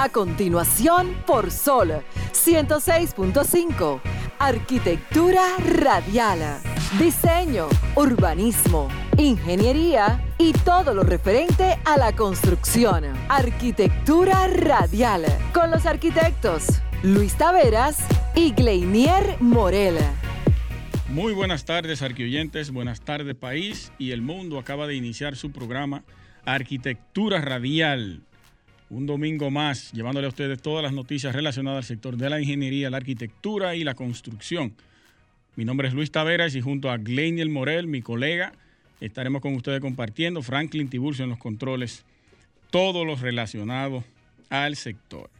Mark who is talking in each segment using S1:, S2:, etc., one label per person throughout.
S1: A continuación, por Sol 106.5. Arquitectura radial. Diseño, urbanismo, ingeniería y todo lo referente a la construcción. Arquitectura radial. Con los arquitectos Luis Taveras y Gleinier Morel.
S2: Muy buenas tardes, arquioyentes. Buenas tardes, país y el mundo. Acaba de iniciar su programa Arquitectura Radial un domingo más, llevándole a ustedes todas las noticias relacionadas al sector de la ingeniería, la arquitectura y la construcción. Mi nombre es Luis Taveras y junto a Gleiniel Morel, mi colega, estaremos con ustedes compartiendo, Franklin Tiburcio en los controles, todo lo relacionado al sector.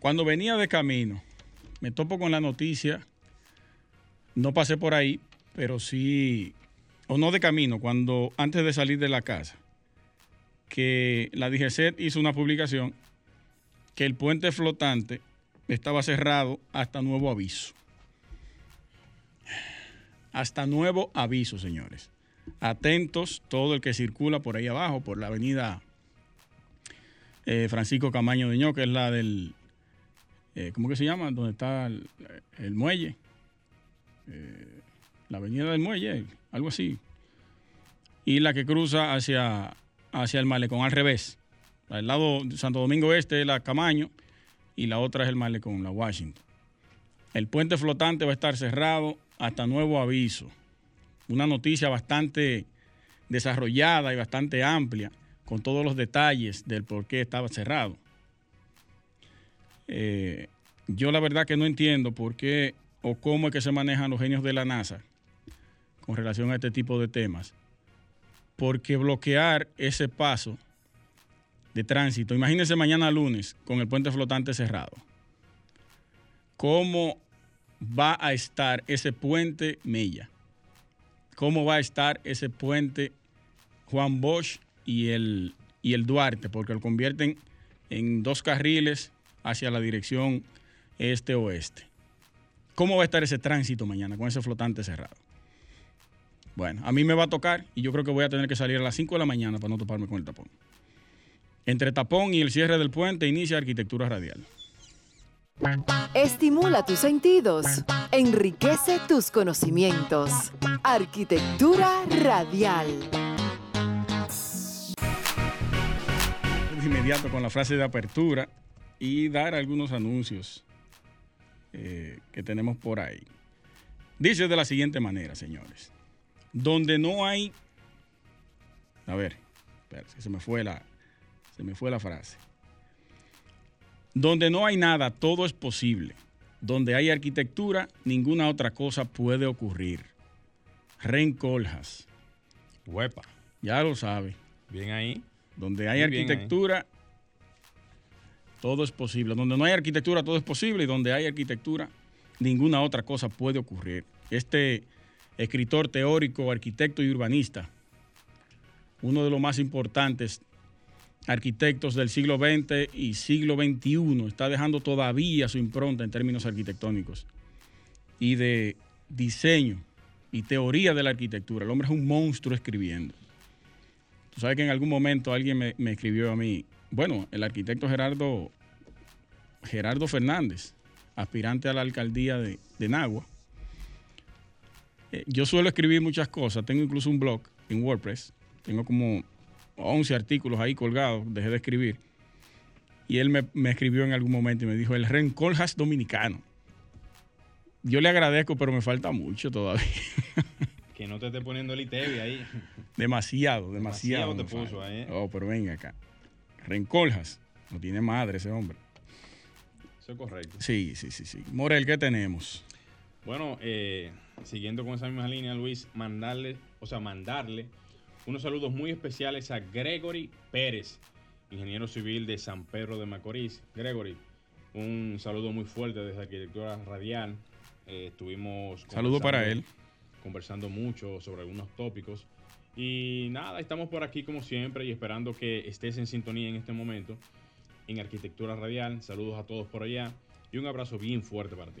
S2: Cuando venía de camino, me topo con la noticia, no pasé por ahí, pero sí, o no de camino, cuando antes de salir de la casa, que la DGCET hizo una publicación que el puente flotante estaba cerrado hasta nuevo aviso. Hasta nuevo aviso, señores. Atentos todo el que circula por ahí abajo, por la avenida eh, Francisco Camaño de Ño, que es la del, eh, ¿cómo que se llama? Donde está el, muelle. Eh, la avenida del muelle, algo así. Y la que cruza hacia hacia el malecón al revés. Al lado de Santo Domingo Este es la Camaño y la otra es el malecón, la Washington. El puente flotante va a estar cerrado hasta nuevo aviso. Una noticia bastante desarrollada y bastante amplia con todos los detalles del por qué estaba cerrado. Eh, yo la verdad que no entiendo por qué o cómo es que se manejan los genios de la NASA con relación a este tipo de temas porque bloquear ese paso de tránsito, imagínense mañana lunes con el puente flotante cerrado, ¿cómo va a estar ese puente Mella? ¿Cómo va a estar ese puente Juan Bosch y el, y el Duarte? Porque lo convierten en dos carriles hacia la dirección este-oeste. ¿Cómo va a estar ese tránsito mañana con ese flotante cerrado? Bueno, a mí me va a tocar y yo creo que voy a tener que salir a las 5 de la mañana para no toparme con el tapón. Entre tapón y el cierre del puente inicia arquitectura radial.
S1: Estimula tus sentidos, enriquece tus conocimientos. Arquitectura radial.
S2: De inmediato con la frase de apertura y dar algunos anuncios eh, que tenemos por ahí. Dice de la siguiente manera, señores donde no hay. A ver, se me fue la, se me fue la frase. Donde no hay nada, todo es posible. Donde hay arquitectura, ninguna otra cosa puede ocurrir. Ren Coljas.
S3: Huepa.
S2: Ya lo sabe.
S3: Bien ahí.
S2: Donde hay arquitectura, todo es posible. Donde no hay arquitectura, todo es posible. Y donde hay arquitectura, ninguna otra cosa puede ocurrir. Este escritor teórico, arquitecto y urbanista, uno de los más importantes arquitectos del siglo XX y siglo XXI, está dejando todavía su impronta en términos arquitectónicos y de diseño y teoría de la arquitectura. El hombre es un monstruo escribiendo. Tú sabes que en algún momento alguien me, escribió a mí, bueno, el arquitecto Gerardo, Gerardo Fernández, aspirante a la alcaldía de, de Nagua, eh, yo suelo escribir muchas cosas. Tengo incluso un blog en WordPress. Tengo como 11 artículos ahí colgados. Dejé de escribir. Y él me, escribió en algún momento y me dijo, el Rencoljas dominicano. Yo le agradezco, pero me falta mucho todavía.
S3: Que no te esté poniendo el ITV ahí.
S2: Demasiado, demasiado.
S3: demasiado te puso ahí. ¿eh?
S2: Oh, pero venga acá. Rencoljas. No tiene madre ese hombre.
S3: Eso es correcto.
S2: Sí, sí, sí, sí. Morel, ¿qué tenemos?
S3: Bueno, eh, siguiendo con esa misma línea, Luis, mandarle, o sea, mandarle unos saludos muy especiales a Gregory Pérez, ingeniero civil de San Pedro de Macorís. Gregory, un saludo muy fuerte desde Arquitectura Radial. Eh, estuvimos.
S2: Saludo para él.
S3: Conversando mucho sobre algunos tópicos. Y nada, estamos por aquí como siempre y esperando que estés en sintonía en este momento en Arquitectura Radial. Saludos a todos por allá y un abrazo bien fuerte para ti.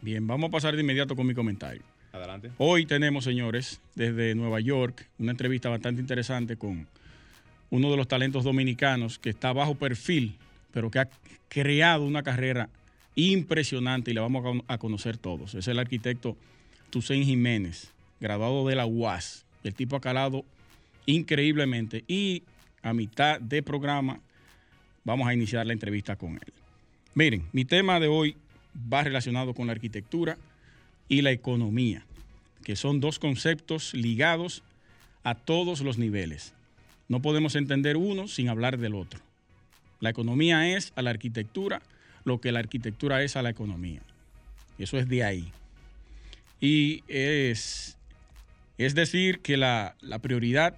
S2: Bien, vamos a pasar de inmediato con mi comentario.
S3: Adelante.
S2: Hoy tenemos, señores, desde Nueva York, una entrevista bastante interesante con uno de los talentos dominicanos que está bajo perfil, pero que ha creado una carrera impresionante y la vamos a conocer todos. Es el arquitecto Tusein Jiménez, graduado de la UAS. El tipo ha calado increíblemente y a mitad de programa vamos a iniciar la entrevista con él. Miren, mi tema de hoy va relacionado con la arquitectura y la economía, que son dos conceptos ligados a todos los niveles. No podemos entender uno sin hablar del otro. La economía es a la arquitectura lo que la arquitectura es a la economía. Eso es de ahí. Y es, es decir, que la, la prioridad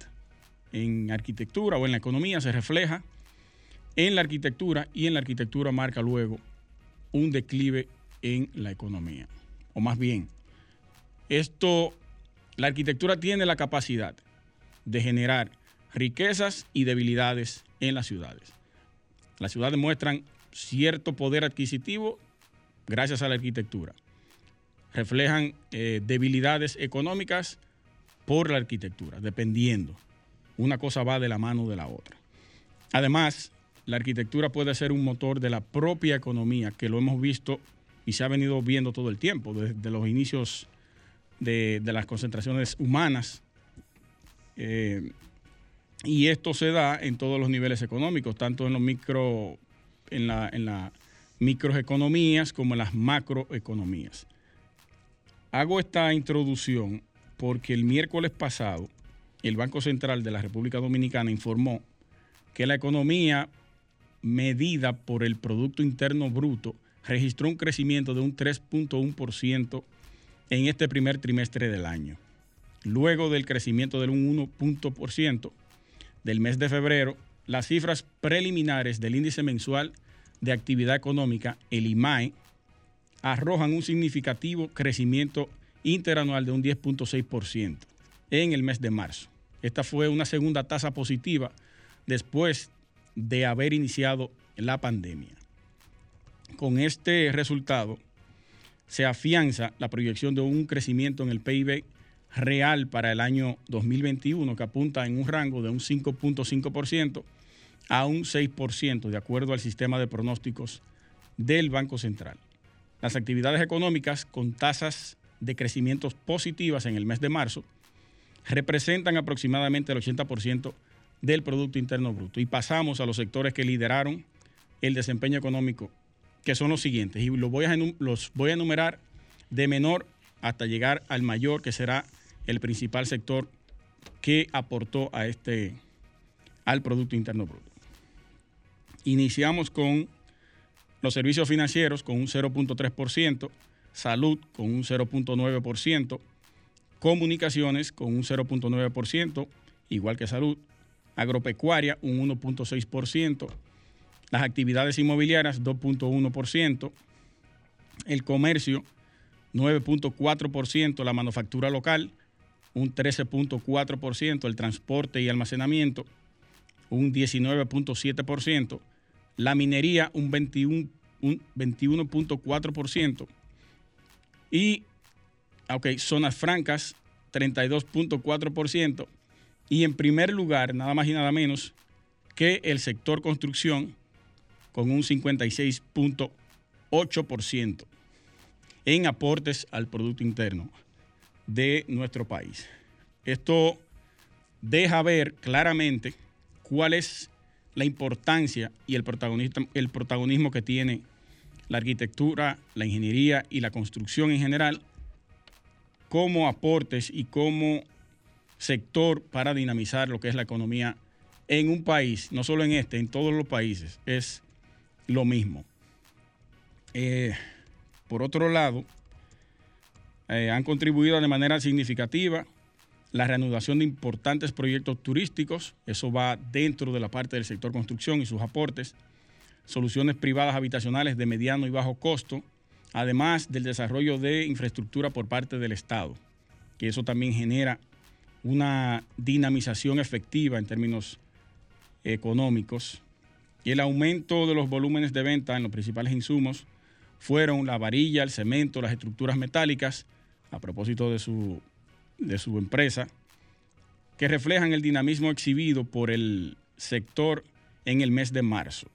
S2: en arquitectura o en la economía se refleja en la arquitectura y en la arquitectura marca luego un declive en la economía. O más bien, esto, la arquitectura tiene la capacidad de generar riquezas y debilidades en las ciudades. Las ciudades muestran cierto poder adquisitivo gracias a la arquitectura. Reflejan eh, debilidades económicas por la arquitectura, dependiendo. Una cosa va de la mano de la otra. Además, la arquitectura puede ser un motor de la propia economía, que lo hemos visto y se ha venido viendo todo el tiempo, desde los inicios de, las concentraciones humanas. Eh, y esto se da en todos los niveles económicos, tanto en los micro, en la, en las microeconomías como en las macroeconomías. Hago esta introducción porque el miércoles pasado el Banco Central de la República Dominicana informó que la economía medida por el Producto Interno Bruto registró un crecimiento de un 3.1% en este primer trimestre del año. Luego del crecimiento del 1% del mes de febrero, las cifras preliminares del índice mensual de actividad económica, el IMAE, arrojan un significativo crecimiento interanual de un 10.6% en el mes de marzo. Esta fue una segunda tasa positiva después de haber iniciado la pandemia. Con este resultado se afianza la proyección de un crecimiento en el PIB real para el año 2021 que apunta en un rango de un 5.5% a un 6% de acuerdo al sistema de pronósticos del Banco Central. Las actividades económicas con tasas de crecimiento positivas en el mes de marzo representan aproximadamente el 80% del Producto Interno Bruto. Y pasamos a los sectores que lideraron el desempeño económico, que son los siguientes. Y los voy a, los voy a enumerar de menor hasta llegar al mayor, que será el principal sector que aportó a este, al Producto Interno Bruto. Iniciamos con los servicios financieros con un 0.3%, salud con un 0.9%, comunicaciones con un 0.9%, igual que salud, agropecuaria un 1.6%, las actividades inmobiliarias 2.1%, el comercio 9.4%, la manufactura local un 13.4%, el transporte y almacenamiento un 19.7%, la minería un 21.4% y, ok, zonas francas 32.4%, y en primer lugar, nada más y nada menos, que el sector construcción con un 56.8% en aportes al Producto Interno de nuestro país. Esto deja ver claramente cuál es la importancia y el, el protagonismo que tiene la arquitectura, la ingeniería y la construcción en general como aportes y como sector para dinamizar lo que es la economía en un país, no solo en este, en todos los países, es lo mismo. Eh, por otro lado, eh, han contribuido de manera significativa la reanudación de importantes proyectos turísticos, eso va dentro de la parte del sector construcción y sus aportes, soluciones privadas habitacionales de mediano y bajo costo, además del desarrollo de infraestructura por parte del Estado, que eso también genera una dinamización efectiva en términos económicos y el aumento de los volúmenes de venta en los principales insumos fueron la varilla, el cemento, las estructuras metálicas, a propósito de su, de su empresa, que reflejan el dinamismo exhibido por el sector en el mes de marzo.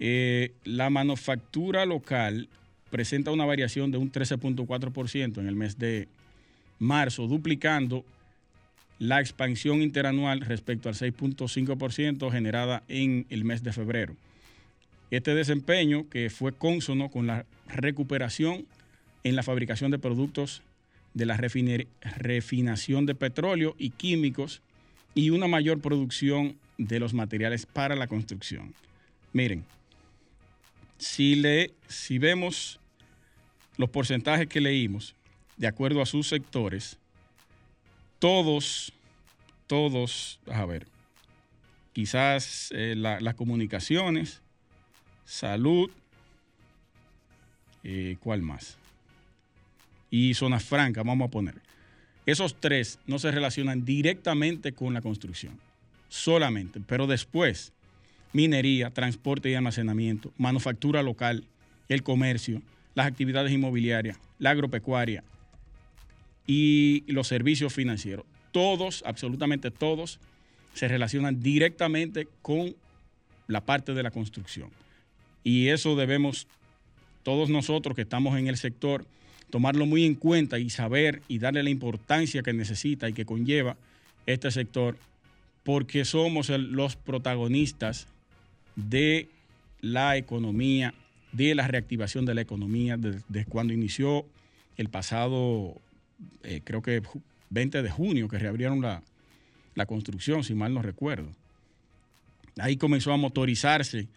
S2: Eh, la manufactura local presenta una variación de un 13.4% en el mes de marzo, duplicando la expansión interanual respecto al 6.5% generada en el mes de febrero. Este desempeño, que fue cónsono con la recuperación en la fabricación de productos de la refinación de petróleo y químicos y una mayor producción de los materiales para la construcción. Miren, si, le, si vemos los porcentajes que leímos, de acuerdo a sus sectores, todos, todos, a ver, quizás eh, las comunicaciones, salud, eh, ¿cuál más? Y zonas francas, vamos a poner. Esos tres no se relacionan directamente con la construcción, solamente, pero después, minería, transporte y almacenamiento, manufactura local, el comercio, las actividades inmobiliarias, la agropecuaria y los servicios financieros. Todos, absolutamente todos, se relacionan directamente con la parte de la construcción. Y eso debemos, todos nosotros que estamos en el sector, tomarlo muy en cuenta y saber y darle la importancia que necesita y que conlleva este sector, porque somos los protagonistas de la economía, de la reactivación de la economía desde cuando inició el pasado, eh, creo que 20 de junio, que reabrieron la, la construcción, si mal no recuerdo. Ahí comenzó a motorizarse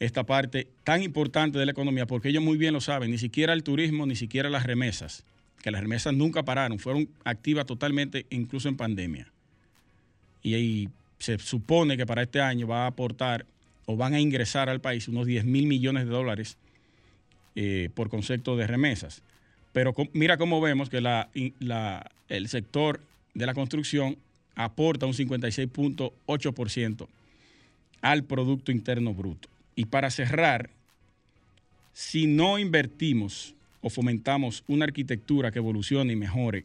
S2: esta parte tan importante de la economía, porque ellos muy bien lo saben, ni siquiera el turismo, ni siquiera las remesas, que las remesas nunca pararon, fueron activas totalmente, incluso en pandemia. Y, ahí se supone que para este año va a aportar o van a ingresar al país unos 10 mil millones de dólares eh, por concepto de remesas. Pero mira cómo vemos que la, el sector de la construcción aporta un 56.8% al Producto Interno Bruto. Y para cerrar, si no invertimos o fomentamos una arquitectura que evolucione y mejore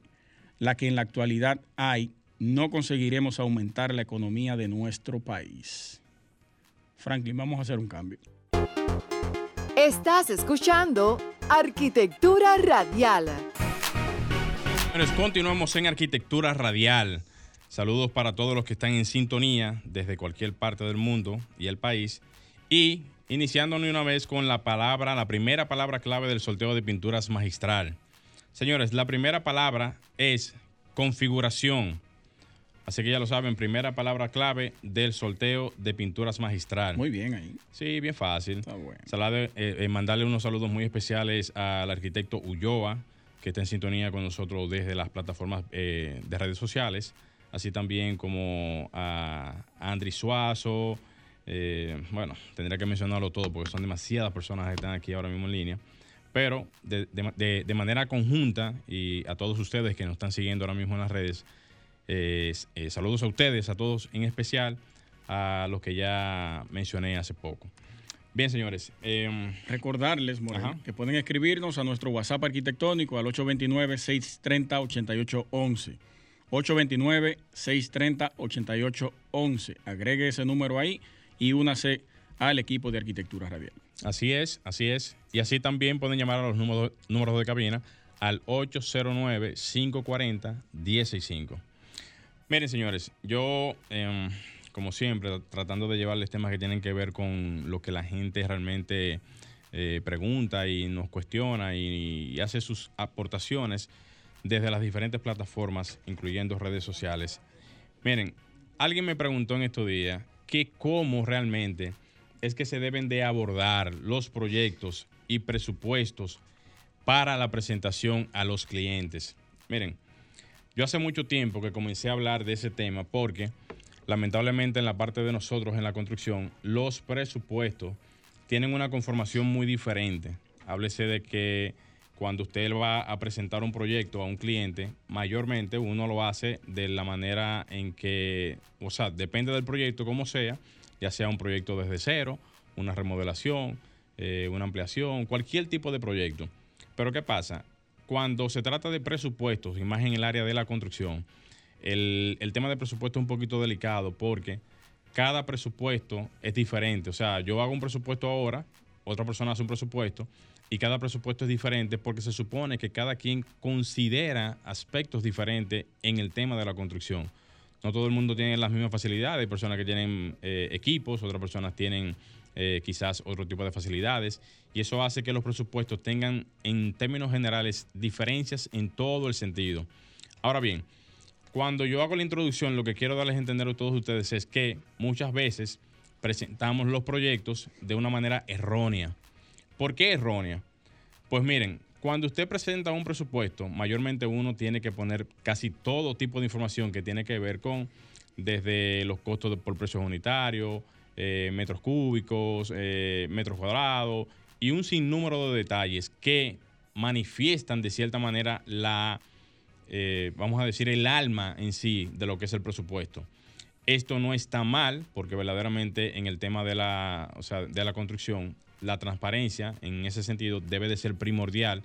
S2: la que en la actualidad hay, no conseguiremos aumentar la economía de nuestro país. Franklin, vamos a hacer un cambio.
S1: Estás escuchando Arquitectura Radial.
S3: continuamos en Arquitectura Radial. Saludos para todos los que están en sintonía desde cualquier parte del mundo y el país. Y iniciándonos una vez con la palabra, la primera palabra clave del sorteo de pinturas magistral. Señores, la primera palabra es configuración. Así que ya lo saben, primera palabra clave del sorteo de pinturas magistral.
S2: Muy bien ahí.
S3: Sí, bien fácil. Está bueno. Eh, eh, mandarle unos saludos muy especiales al arquitecto Ulloa, que está en sintonía con nosotros desde las plataformas eh, de redes sociales, así también como a Andri Suazo, eh, bueno, tendría que mencionarlo todo porque son demasiadas personas que están aquí ahora mismo en línea. Pero de, manera conjunta y a todos ustedes que nos están siguiendo ahora mismo en las redes, eh, saludos a ustedes, a todos en especial, a los que ya mencioné hace poco. Bien, señores.
S2: Em, Recordarles, que pueden escribirnos a nuestro WhatsApp arquitectónico al 829-630-8811. 829-630-8811. Agregue ese número ahí y únase al equipo de arquitectura radial.
S3: Así es, así es. Y así también pueden llamar a los números, números de cabina al 809-540-165. Miren, señores, yo, em, como siempre, tratando de llevarles temas que tienen que ver con lo que la gente realmente eh, pregunta y nos cuestiona y, hace sus aportaciones desde las diferentes plataformas, incluyendo redes sociales. Miren, alguien me preguntó en estos días que cómo realmente es que se deben de abordar los proyectos y presupuestos para la presentación a los clientes. Miren, yo hace mucho tiempo que comencé a hablar de ese tema porque lamentablemente en la parte de nosotros en la construcción los presupuestos tienen una conformación muy diferente. Háblese de que cuando usted va a presentar un proyecto a un cliente, mayormente uno lo hace de la manera en que, o sea, depende del proyecto como sea, ya sea un proyecto desde cero, una remodelación, eh, una ampliación, cualquier tipo de proyecto. Pero ¿qué pasa? Cuando se trata de presupuestos, y más en el área de la construcción, el, tema de presupuesto es un poquito delicado porque cada presupuesto es diferente. O sea, yo hago un presupuesto ahora, otra persona hace un presupuesto y cada presupuesto es diferente porque se supone que cada quien considera aspectos diferentes en el tema de la construcción. No todo el mundo tiene las mismas facilidades. Hay personas que tienen eh, equipos, otras personas tienen eh, quizás otro tipo de facilidades. Y eso hace que los presupuestos tengan, en términos generales, diferencias en todo el sentido. Ahora bien, cuando yo hago la introducción, lo que quiero darles a entender a todos ustedes es que muchas veces presentamos los proyectos de una manera errónea. ¿Por qué errónea? Pues miren, cuando usted presenta un presupuesto, mayormente uno tiene que poner casi todo tipo de información que tiene que ver con desde los costos por precios unitarios, eh, metros cúbicos, eh, metros cuadrados y un sinnúmero de detalles que manifiestan de cierta manera la, eh, vamos a decir, el alma en sí de lo que es el presupuesto. Esto no está mal porque verdaderamente en el tema de la, de la construcción la transparencia en ese sentido debe de ser primordial,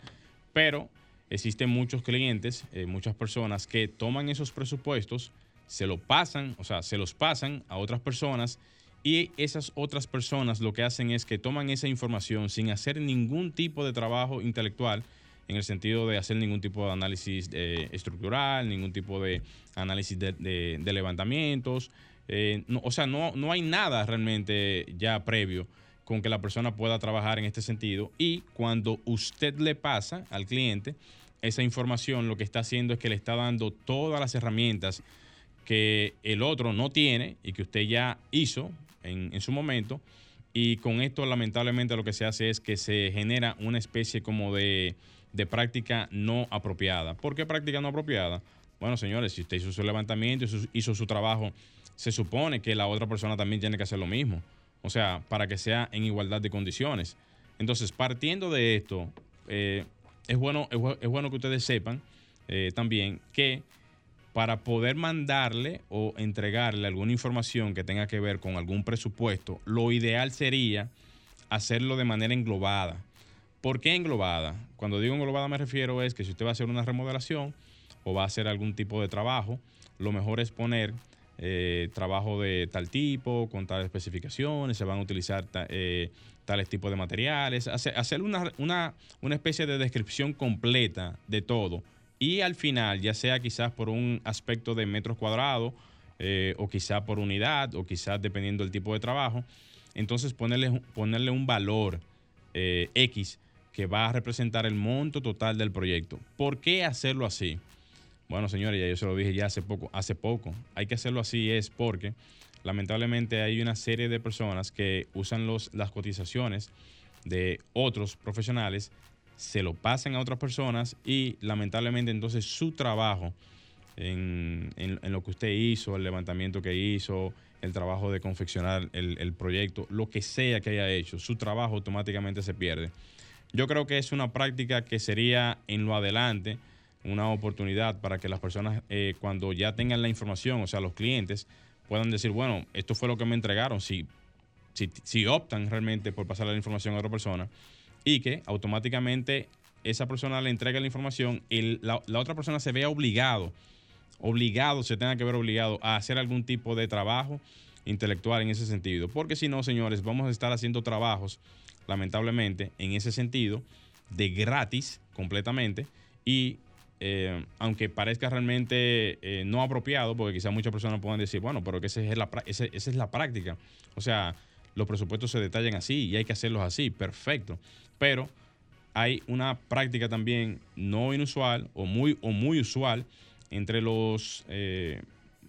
S3: pero existen muchos clientes, muchas personas que toman esos presupuestos, se lo pasan, o sea, se los pasan a otras personas y esas otras personas lo que hacen es que toman esa información sin hacer ningún tipo de trabajo intelectual, en el sentido de hacer ningún tipo de análisis eh, estructural, ningún tipo de análisis de, levantamientos. Eh, o sea, no, no hay nada realmente ya previo con que la persona pueda trabajar en este sentido y cuando usted le pasa al cliente esa información, lo que está haciendo es que le está dando todas las herramientas que el otro no tiene y que usted ya hizo en, su momento. Y con esto lamentablemente lo que se hace es que se genera una especie como de, de práctica no apropiada. ¿Por qué práctica no apropiada? Bueno, señores, si usted hizo su levantamiento, hizo, hizo su trabajo, se supone que la otra persona también tiene que hacer lo mismo. O sea, para que sea en igualdad de condiciones. Entonces, partiendo de esto, eh, es, bueno, es, bueno que ustedes sepan eh, también que para poder mandarle o entregarle alguna información que tenga que ver con algún presupuesto, lo ideal sería hacerlo de manera englobada. ¿Por qué englobada? Cuando digo englobada me refiero es que si usted va a hacer una remodelación o va a hacer algún tipo de trabajo, lo mejor es poner eh, trabajo de tal tipo, con tales especificaciones, se van a utilizar eh, tales tipos de materiales, hacer, una, una, especie de descripción completa de todo. Y al final, ya sea quizás por un aspecto de metros cuadrados, eh, o quizás por unidad, o quizás dependiendo del tipo de trabajo, entonces ponerle, ponerle un valor X que va a representar el monto total del proyecto. ¿Por qué hacerlo así? Bueno, señores, ya yo se lo dije ya hace poco, hace poco. Hay que hacerlo así es porque lamentablemente hay una serie de personas que usan los, las cotizaciones de otros profesionales, se lo pasan a otras personas y lamentablemente entonces su trabajo en, lo que usted hizo, el levantamiento que hizo, el trabajo de confeccionar el, el proyecto, lo que sea que haya hecho, su trabajo automáticamente se pierde. Yo creo que es una práctica que sería en lo adelante una oportunidad para que las personas, eh, cuando ya tengan la información, o sea, los clientes, puedan decir, bueno, esto fue lo que me entregaron, si, si, optan realmente por pasar la información a otra persona, y que automáticamente esa persona le entregue la información, y la, la otra persona se vea obligado, obligado, se tenga que ver obligado a hacer algún tipo de trabajo intelectual en ese sentido. Porque si no, señores, vamos a estar haciendo trabajos, lamentablemente, en ese sentido, de gratis completamente, y eh, aunque parezca realmente eh, no apropiado, porque quizás muchas personas puedan decir, bueno, pero que esa es, la, esa es la práctica. O sea, los presupuestos se detallan así y hay que hacerlos así, perfecto. Pero hay una práctica también no inusual o muy, o muy usual entre los, eh,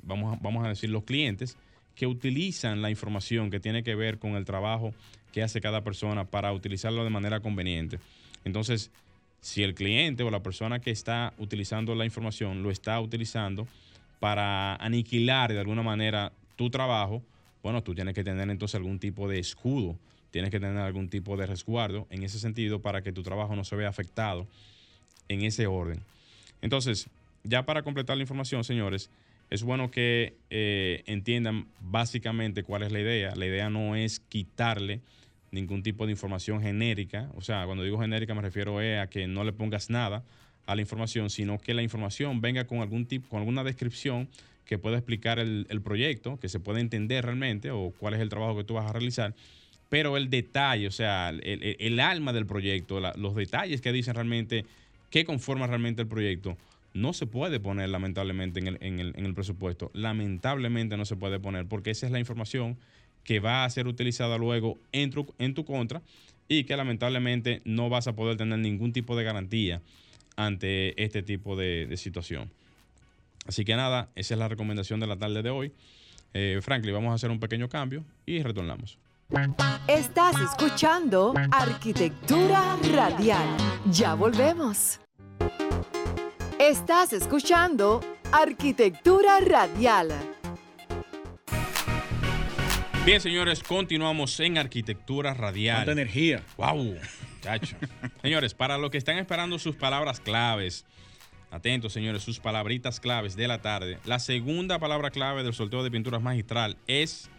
S3: vamos, vamos a decir, los clientes que utilizan la información que tiene que ver con el trabajo que hace cada persona para utilizarlo de manera conveniente. Entonces, si el cliente o la persona que está utilizando la información lo está utilizando para aniquilar de alguna manera tu trabajo, bueno, tú tienes que tener entonces algún tipo de escudo, tienes que tener algún tipo de resguardo en ese sentido para que tu trabajo no se vea afectado en ese orden. Entonces, ya para completar la información, señores, es bueno que eh, entiendan básicamente cuál es la idea. La idea no es quitarle ningún tipo de información genérica. O sea, cuando digo genérica me refiero a que no le pongas nada a la información, sino que la información venga con algún tipo, con alguna descripción que pueda explicar el, proyecto, que se pueda entender realmente o cuál es el trabajo que tú vas a realizar. Pero el detalle, o sea, el, alma del proyecto, los detalles que dicen realmente qué conforma realmente el proyecto, no se puede poner lamentablemente en el, presupuesto. Lamentablemente no se puede poner porque esa es la información que va a ser utilizada luego en tu contra y que lamentablemente no vas a poder tener ningún tipo de garantía ante este tipo de, situación. Así que nada, esa es la recomendación de la tarde de hoy. Eh, Franklin, vamos a hacer un pequeño cambio y retornamos.
S1: Estás escuchando Arquitectura Radial. Ya volvemos. Estás escuchando Arquitectura Radial.
S3: Bien, señores, continuamos en Arquitectura Radial.
S2: ¿Cuánta energía?
S3: ¡Wow! Chacho. señores, para los que están esperando sus palabras claves, atentos, señores, sus palabritas claves de la tarde. La segunda palabra clave del sorteo de pinturas magistral es.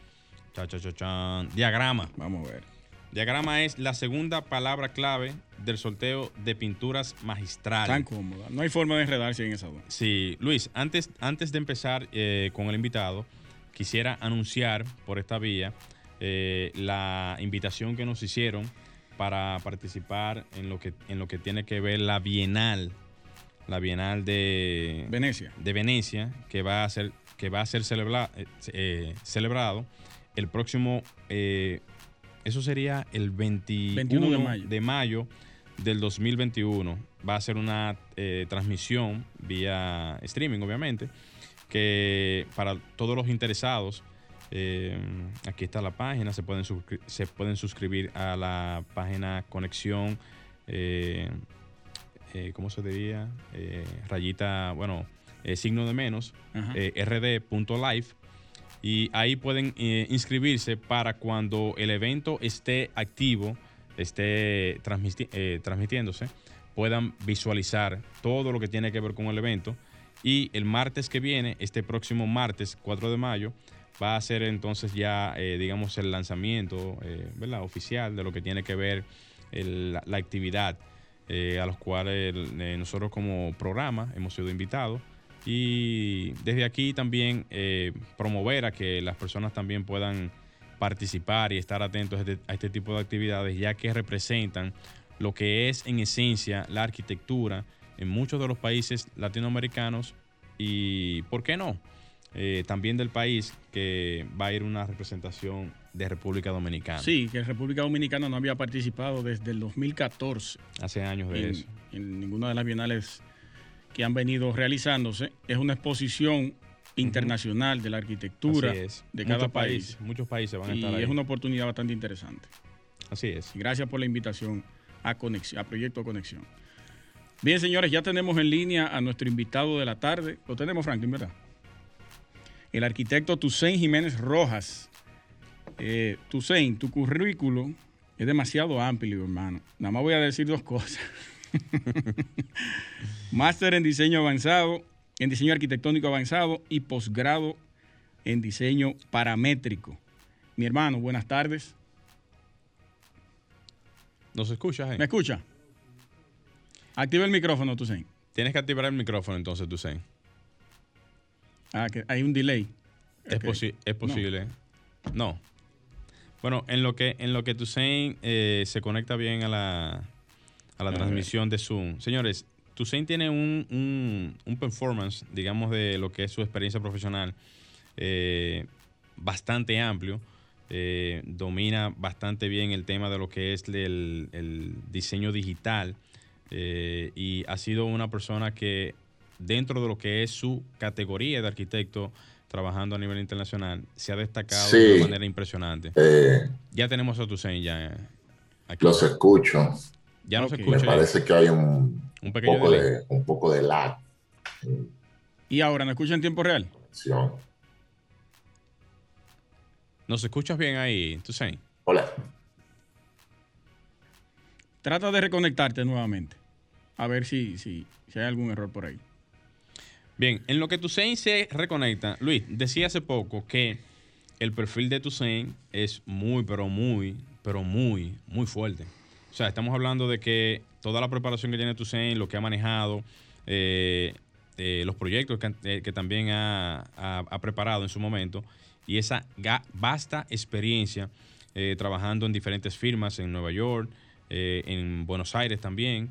S3: Cha, cha, cha, diagrama.
S2: Vamos a ver.
S3: Diagrama es la segunda palabra clave del sorteo de pinturas magistrales.
S2: Tan cómoda. No hay forma de enredarse en esa duda.
S3: Sí, Luis, antes, antes de empezar eh, con el invitado, quisiera anunciar por esta vía eh, la invitación que nos hicieron para participar en lo que, en lo que tiene que ver la Bienal, la Bienal de
S2: Venecia,
S3: de Venecia que va a ser, que va a ser eh, celebrado el próximo eso sería el 21, de, mayo. del 2021. Va a ser una eh, transmisión vía streaming, obviamente, que para todos los interesados, eh, aquí está la página, se pueden, se pueden suscribir a la página Conexión, eh, ¿cómo se diría? rayita, bueno, signo de menos, rd.live y ahí pueden eh, inscribirse para cuando el evento esté activo, esté eh, transmitiéndose, puedan visualizar todo lo que tiene que ver con el evento. Y el martes que viene, este próximo martes 4 de mayo, va a ser entonces ya, eh, digamos, el lanzamiento ¿verdad? oficial de lo que tiene que ver la, la, actividad a los cuales nosotros como programa hemos sido invitados y desde aquí también eh, promover a que las personas también puedan participar y estar atentos a este, este, tipo de actividades, ya que representan lo que es en esencia la arquitectura en muchos de los países latinoamericanos y, ¿por qué no? Eh, también del país que va a ir una representación de República Dominicana.
S2: Sí, que República Dominicana no había participado desde el 2014.
S3: Hace años de
S2: eso. En ninguna de las bienales que han venido realizándose. Es una exposición internacional de la arquitectura de cada país.
S3: Muchos países van a estar
S2: ahí. es una oportunidad bastante interesante.
S3: Así es.
S2: gracias por la invitación a, Conexión, a Proyecto Conexión. Bien, señores, ya tenemos en línea a nuestro invitado de la tarde. Lo tenemos, Franklin, ¿verdad? El arquitecto Tusein Jiménez Rojas. Eh, Tusein, tu currículo es demasiado amplio, hermano. Nada más voy a decir dos cosas. Máster en diseño avanzado, en diseño arquitectónico avanzado y posgrado en diseño paramétrico. Mi hermano, buenas tardes.
S3: ¿Nos escuchas?
S2: ¿Me escucha? Activa el micrófono, Tusein.
S3: Tienes que activar el micrófono entonces, Tusein.
S2: Ah, que hay un delay.
S3: Es, es posible. No. Bueno, en lo que, en lo que Tusein eh, se conecta bien a la, a la transmisión de Zoom. Señores, Tusein tiene un, performance, digamos, de lo que es su experiencia profesional eh, bastante amplio. Eh, domina bastante bien el tema de lo que es el, diseño digital eh, y ha sido una persona que dentro de lo que es su categoría de arquitecto trabajando a nivel internacional se ha destacado de manera impresionante. ya tenemos a Tusein ya
S4: aquí. Los escucho.
S3: Ya no se escucha.
S4: Me parece que hay un, un, poco de, un poco de lag.
S2: ¿Y ahora no escucha en tiempo real?
S4: Sí.
S3: ¿Nos escuchas bien ahí, Tusein?
S4: Hola.
S2: Trata de reconectarte nuevamente. A ver si, si, si hay algún error por ahí.
S3: Bien, en lo que Tusein se reconecta, Luis, decía hace poco que el perfil de Tusein es muy, pero muy, pero muy, muy fuerte. O sea, estamos hablando de que toda la preparación que tiene Tucen, lo que ha manejado, eh, eh, los proyectos que, también ha, preparado en su momento y esa vasta experiencia trabajando en diferentes firmas en Nueva York, en Buenos Aires también.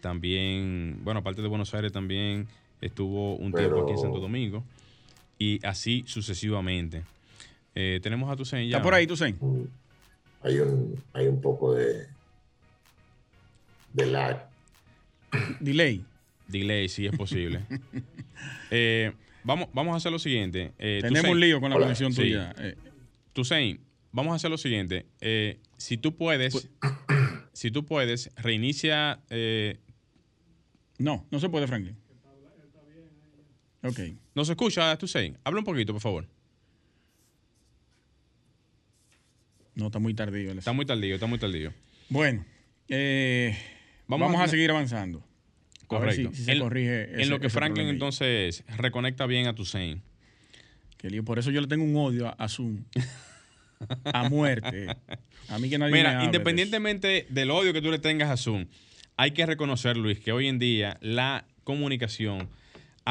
S3: también, bueno, aparte de Buenos Aires también estuvo un tiempo aquí en Santo Domingo y así sucesivamente. tenemos a Tucen ya.
S2: ¿Está por ahí Tucen?
S4: hay un, hay un poco de, de lag.
S2: Delay.
S3: Delay, sí es posible. Eh, vamos, vamos a hacer lo siguiente.
S2: Eh, Tenemos un lío con la conexión tuya.
S3: Eh. vamos a hacer lo siguiente. si tú puedes, si tú puedes, reinicia.
S2: no, no se puede, Franklin. Ok.
S3: ¿No se escucha, Tusein? Habla un poquito, por favor.
S2: No, está muy tardío.
S3: Está muy tardío, está muy tardío.
S2: Bueno, eh, vamos, a, seguir avanzando.
S3: Correcto. Si, se corrige en lo que Franklin entonces reconecta bien a Tusein.
S2: Por eso yo le tengo un odio a, Zoom. a muerte. A mí que nadie
S3: Mira, independientemente del odio que tú le tengas a Zoom, hay que reconocer, Luis, que hoy en día la comunicación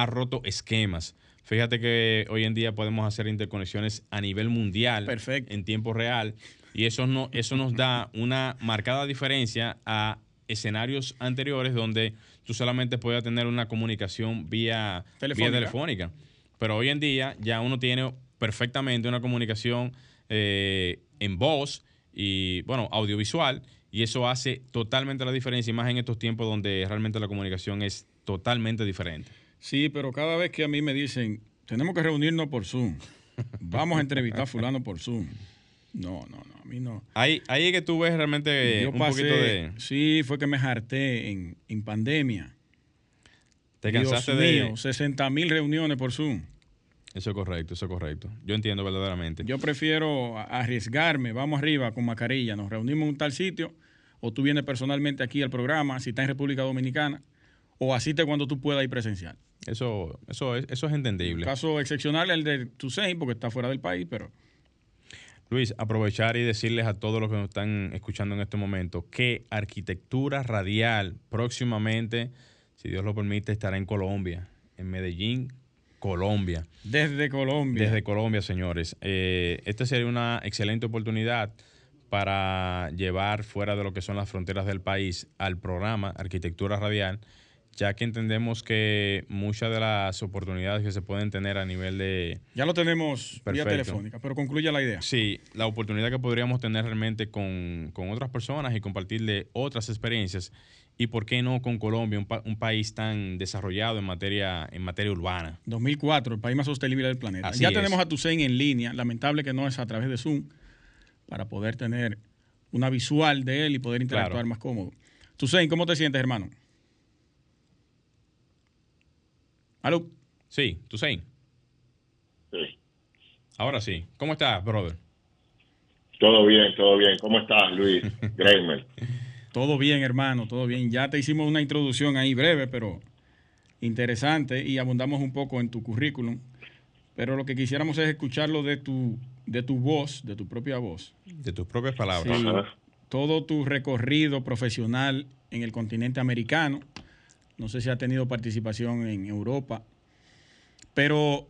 S3: ha roto esquemas. Fíjate que hoy en día podemos hacer interconexiones a nivel mundial en tiempo real y eso, no, eso nos da una marcada diferencia a escenarios anteriores donde tú solamente puedes tener una comunicación vía telefónica. Pero hoy en día ya uno tiene perfectamente una comunicación eh, en voz y, bueno, audiovisual, y eso hace totalmente la diferencia, y más en estos tiempos donde realmente la comunicación es totalmente diferente.
S2: Sí, pero cada vez que a mí me dicen, tenemos que reunirnos por Zoom, vamos a entrevistar a fulano por Zoom. No, no, no, a mí no.
S3: Ahí, ahí es que tú ves realmente un poquito de...
S2: Sí, fue que me harté en, en pandemia.
S3: Te cansaste Dios
S2: mío, 60 mil reuniones por Zoom.
S3: Eso es correcto, eso es correcto. Yo entiendo verdaderamente.
S2: Yo prefiero arriesgarme, vamos arriba con mascarilla, nos reunimos en un tal sitio, o tú vienes personalmente aquí al programa, si estás en República Dominicana, o asiste cuando tú puedas ir presencial.
S3: Eso, eso, es, eso es entendible.
S2: Un caso excepcional el de Tusein, porque está fuera del país, pero...
S3: Luis, aprovechar y decirles a todos los que nos están escuchando en este momento que Arquitectura Radial próximamente, si Dios lo permite, estará en Colombia, en Medellín, Colombia.
S2: Desde Colombia.
S3: Desde Colombia, señores. Eh, esta sería una excelente oportunidad para llevar fuera de lo que son las fronteras del país al programa Arquitectura Radial ya que entendemos que muchas de las oportunidades que se pueden tener a nivel de...
S2: Ya lo tenemos vía telefónica, pero concluya la idea.
S3: Sí, la oportunidad que podríamos tener realmente con, otras personas y compartirle otras experiencias y por qué no con Colombia, un, país tan desarrollado en materia, en materia urbana.
S2: 2004, el país más sostenible del planeta. ya tenemos a Tusein en línea, lamentable que no es a través de Zoom, para poder tener una visual de él y poder interactuar más cómodo. Tusein, ¿cómo te sientes, hermano? ¿Aló? Sí, ¿tú Sí.
S3: Ahora sí. ¿Cómo estás, brother?
S4: Todo bien, todo bien. ¿Cómo estás, Luis? Graeme.
S2: todo bien, hermano, todo bien. Ya te hicimos una introducción ahí breve, pero interesante y abundamos un poco en tu currículum. Pero lo que quisiéramos es escucharlo de tu, de tu voz, de tu propia voz.
S3: De tus propias palabras.
S2: todo tu recorrido profesional en el continente americano no sé si ha tenido participación en Europa. Pero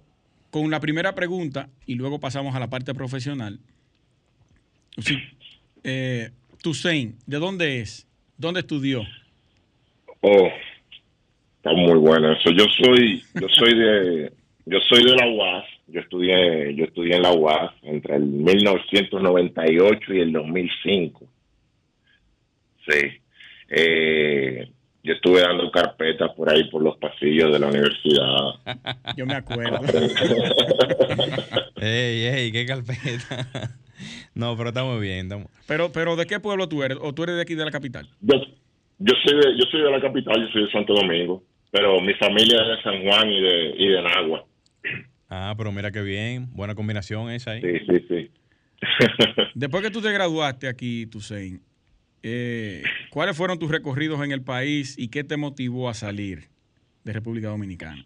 S2: con la primera pregunta, y luego pasamos a la parte profesional. Sí, eh, ¿de dónde es? ¿Dónde estudió?
S4: Oh, está muy bueno eso. Yo soy, yo soy de, yo soy de la UAS. Yo estudié, yo estudié en la UAS entre el 1998 y el 2005. Sí. Eh, yo estuve dando carpetas por ahí por los pasillos de la universidad.
S2: Yo me acuerdo.
S3: ey, ey, qué carpeta. No, pero estamos bien.
S2: Pero, pero ¿de qué pueblo tú eres? ¿O tú eres de aquí de la capital?
S4: Yo, yo soy de, yo soy de la capital, yo soy de Santo Domingo, pero mi familia es de San Juan y de, y de Nagua.
S3: Ah, pero mira qué bien, buena combinación esa ahí.
S4: Sí, sí, sí.
S2: Después que tú te graduaste aquí, Tusein, eh, ¿Cuáles fueron tus recorridos en el país y qué te motivó a salir de República Dominicana?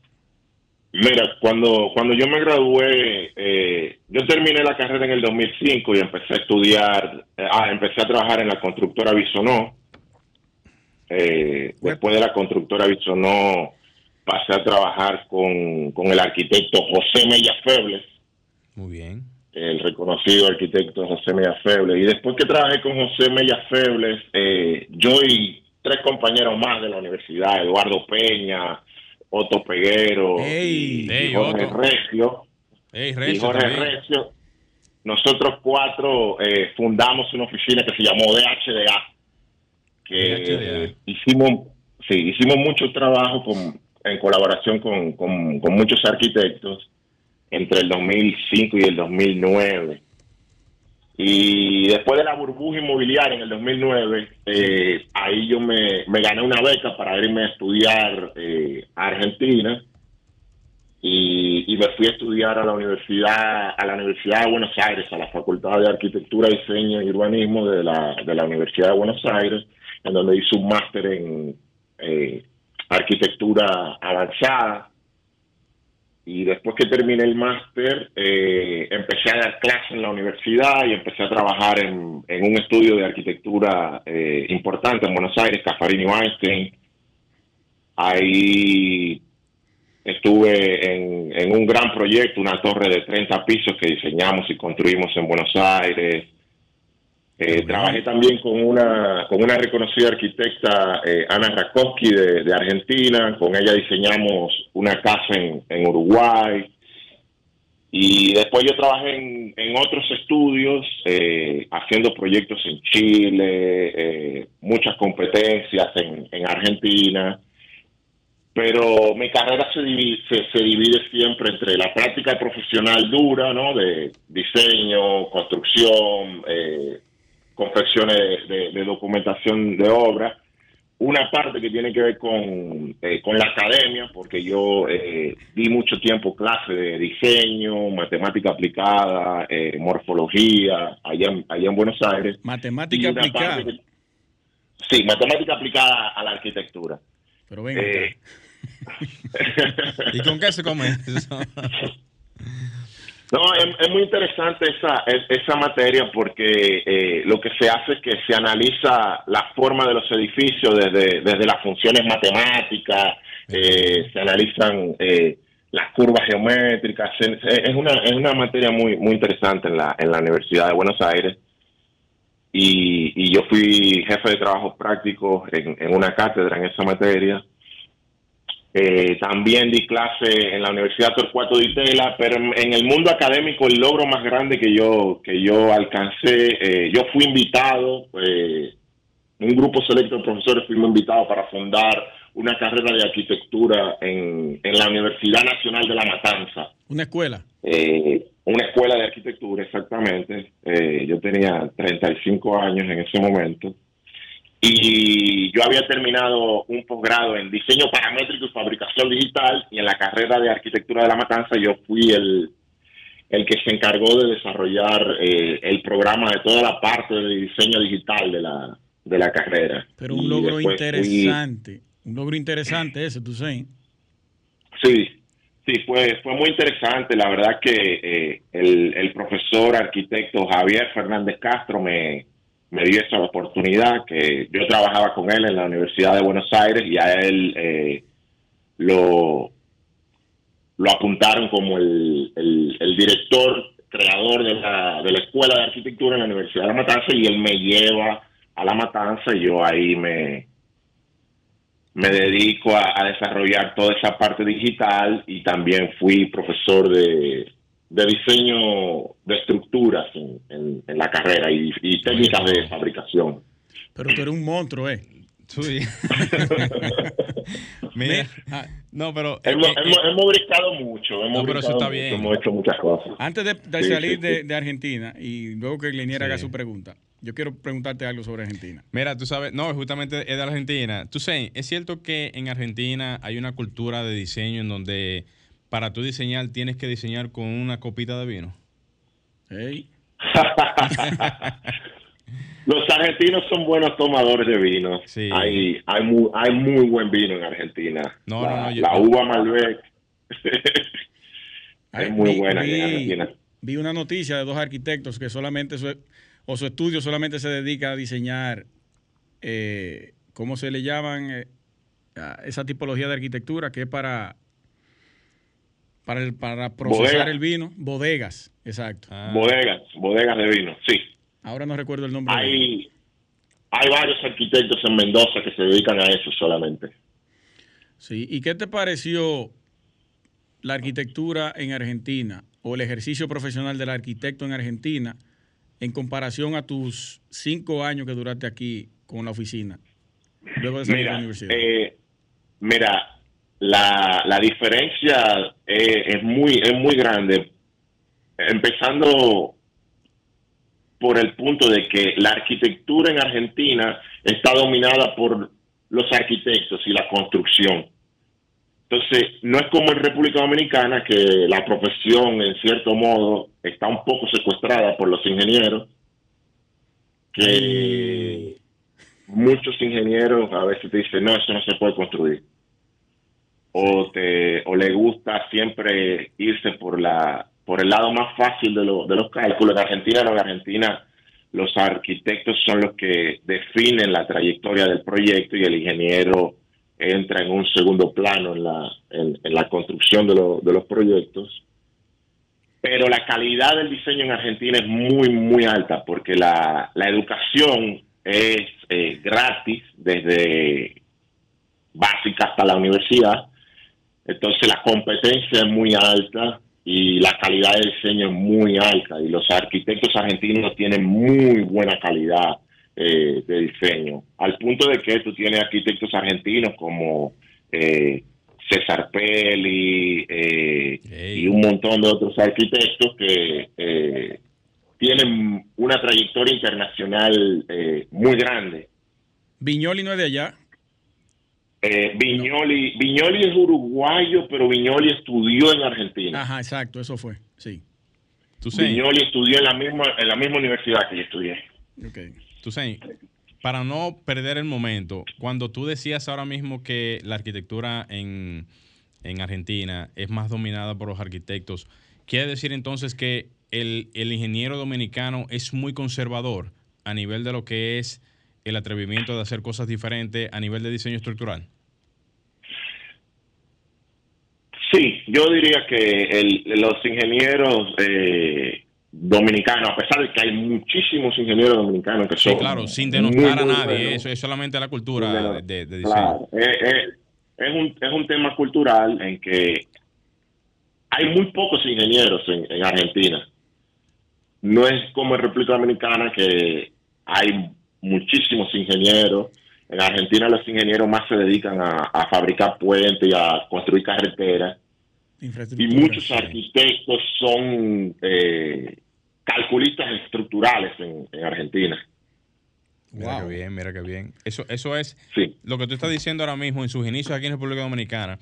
S4: Mira, cuando, cuando yo me gradué, eh, yo terminé la carrera en el 2005 y empecé a estudiar, eh, ah, empecé a trabajar en la constructora Bisonó. Eh, después de la constructora Bisonó, pasé a trabajar con, con el arquitecto José Mella Febles.
S3: Muy bien.
S4: El reconocido arquitecto José Mella Febles. Y después que trabajé con José Mella Febles, eh, yo y tres compañeros más de la universidad, Eduardo Peña, Otto Peguero y, Jorge
S3: Otto.
S4: Recio. Y Jorge. Recio. Nosotros cuatro eh, fundamos una oficina que se llamó DHDA, que
S3: DHDA.
S4: eh, hicimos, sí, hicimos mucho trabajo con, en colaboración con, con- con muchos arquitectos entre el 2005 y el 2009. Y después de la burbuja inmobiliaria en el 2009, eh, ahí yo me, me gané una beca para irme a estudiar eh, a Argentina y, y me fui a estudiar a la universidad a la Universidad de Buenos Aires, a la Facultad de Arquitectura, Diseño y Urbanismo de la, de la Universidad de Buenos Aires, en donde hice un máster en eh, arquitectura avanzada. Y después que terminé el máster, eh, empecé a dar clases en la universidad y empecé a trabajar en, en un estudio de arquitectura eh, importante en Buenos Aires, Caffarini Weinstein. Ahí estuve en, en un gran proyecto, una torre de 30 pisos que diseñamos y construimos en Buenos Aires. Eh, trabajé también con una, con una reconocida arquitecta, eh, Ana Rakowski, de, de Argentina. Con ella diseñamos una casa en, en Uruguay. Y después yo trabajé en, en otros estudios, eh, haciendo proyectos en Chile, muchas competencias en, en Argentina pero mi carrera se divide, se, se divide siempre entre la práctica profesional dura, ¿no? De diseño, construcción, eh, confecciones de, de- documentación de obra. Una parte que tiene que ver con, eh, con la academia, porque yo eh, di mucho tiempo clase de diseño, matemática aplicada, eh, morfología, allá en, allá en Buenos Aires.
S2: Matemática aplicada.
S4: que- sí, matemática aplicada a la arquitectura.
S2: Pero venga,
S4: Eh,
S3: ¿Y con qué se come eso?
S4: No, es, es muy interesante esa, es- esa materia porque eh, lo que se hace es que se analiza la forma de los edificios desde, desde las funciones matemáticas, eh, se analizan eh, las curvas geométricas, es una, es una materia muy, muy interesante en la, en la Universidad de Buenos Aires. Y, y yo fui jefe de trabajos prácticos en, en una cátedra en esa materia. Eh, también di clase en la Universidad Torcuato Di Tella, pero en, en el mundo académico el logro más grande que yo que yo alcancé, eh, yo fui invitado, eh, un grupo selecto de profesores fuimos invitados para fundar una carrera de arquitectura en, en la Universidad Nacional de La Matanza
S2: una escuela.
S4: eh, una escuela de arquitectura, exactamente. Eh, yo tenía 35 años en ese momento. Y yo había terminado un posgrado en diseño paramétrico y fabricación digital. Y en la carrera de arquitectura de la Matanza, yo fui el, el que se encargó de desarrollar eh, el programa de toda la parte de diseño digital de la, de la carrera.
S2: Pero un
S4: Y
S2: logro
S4: fui-
S2: interesante. Un logro interesante ese, tú sabes.
S4: Sí, sí, fue, fue muy interesante. La verdad que eh, el, el profesor arquitecto Javier Fernández Castro me, me dio esa oportunidad, que yo trabajaba con él en la Universidad de Buenos Aires y a él eh, lo, lo apuntaron como el, el- director, creador de la, de la Escuela de Arquitectura en la Universidad de La Matanza y él me lleva a La Matanza y yo ahí me me dedico a desarrollar toda esa parte digital y también fui profesor de, de diseño de estructuras en, en- en la carrera y, y técnicas de fabricación.
S2: Pero tú eres un monstruo, ¿eh?
S3: Sí. Mira,
S2: Ah,
S3: no, pero eh,
S4: Hemos,
S3: eh,
S4: hemos, hemos brincado mucho, hemos
S3: No, pero eso está
S4: mucho,
S3: bien.
S4: hemos hecho muchas cosas.
S2: Antes de, de
S4: Sí,
S2: salir
S4: sí,
S2: de,
S4: sí.
S2: de Argentina y luego que Linier haga su pregunta, yo quiero preguntarte algo sobre Argentina.
S3: Mira, tú sabes, no, justamente es de Argentina. Tú sabes, es cierto que en Argentina hay una cultura de diseño en donde para tú diseñar tienes que diseñar con una copita de vino.
S4: Los argentinos son buenos tomadores de vino.
S3: Sí.
S4: Hay, hay, muy, hay muy buen vino en Argentina.
S3: No,
S4: la,
S3: no, no, yo-
S4: la uva Malbec es muy
S2: vi-
S4: buena aquí en
S2: vi-
S4: Argentina.
S2: Vi una noticia de dos arquitectos que solamente su, o su estudio solamente se dedica a diseñar eh, ¿cómo se le llaman eh, esa tipología de arquitectura que es para para, el, para procesar el vino? Bodegas, exacto.
S3: Ah,
S4: Bodegas, bodegas de vino, sí.
S2: Ahora no recuerdo el nombre.
S4: Hay, hay varios arquitectos en Mendoza que se dedican a eso solamente.
S2: Sí, ¿y qué te pareció la arquitectura en Argentina o el ejercicio profesional del arquitecto en Argentina en comparación a tus cinco años que duraste aquí con la oficina? Luego de salir de la
S4: Mira,
S2: universidad.
S4: eh, mira, la, la diferencia es, es muy es muy grande. Empezando por el punto de que la arquitectura en Argentina está dominada por los arquitectos y la construcción. Entonces, no es como en República Dominicana que la profesión, en cierto modo, está un poco secuestrada por los ingenieros, que muchos ingenieros a veces te dicen, no, eso no se puede construir. O, te, o le gusta siempre irse por, la, por el lado más fácil de, lo- de los cálculos. En Argentina, no, en Argentina los arquitectos son los que definen la trayectoria del proyecto y el ingeniero entra en un segundo plano en la, en, en la construcción de, lo- de los proyectos. Pero la calidad del diseño en Argentina es muy, muy alta porque la, la educación es eh, gratis desde básica hasta la universidad. Entonces la competencia es muy alta y la calidad de diseño es muy alta y los arquitectos argentinos tienen muy buena calidad eh, de diseño, al punto de que tú tienes arquitectos argentinos como eh, César Pelli eh,
S3: Ey.
S4: y un montón de otros arquitectos que eh, tienen una trayectoria internacional eh, muy grande.
S2: Viñoli no es de allá.
S4: Eh, Viñoli, Viñoli es uruguayo, pero Viñoli estudió en Argentina.
S2: Ajá, exacto, eso fue. Sí.
S4: Viñoli estudió en la misma en la misma universidad que yo estudié.
S2: Ok.
S3: tú sé, para no perder el momento, cuando tú decías ahora mismo que la arquitectura en, en Argentina es más dominada por los arquitectos, quiere decir entonces que el, el ingeniero dominicano es muy conservador a nivel de lo que es el atrevimiento de hacer cosas diferentes a nivel de diseño estructural.
S4: Sí, yo diría que el- los ingenieros eh, dominicanos, a pesar de que hay muchísimos ingenieros dominicanos que
S3: Sí,
S4: son
S3: claro, sin denostar a nadie, eso es solamente la cultura de, de- de diseño.
S4: Claro, eh, eh, es, un, es un tema cultural en que hay muy pocos ingenieros en, en Argentina. No es como en República Dominicana que hay muchísimos ingenieros. En Argentina los ingenieros más se dedican a, a fabricar puentes y a construir carreteras. Y muchos
S2: sí.
S4: arquitectos son eh, calculistas estructurales en, en Argentina.
S3: Mira
S2: Wow.
S3: qué bien, mira qué bien. Eso, eso es
S4: Sí.
S3: lo que tú estás diciendo ahora mismo en sus inicios aquí en República Dominicana,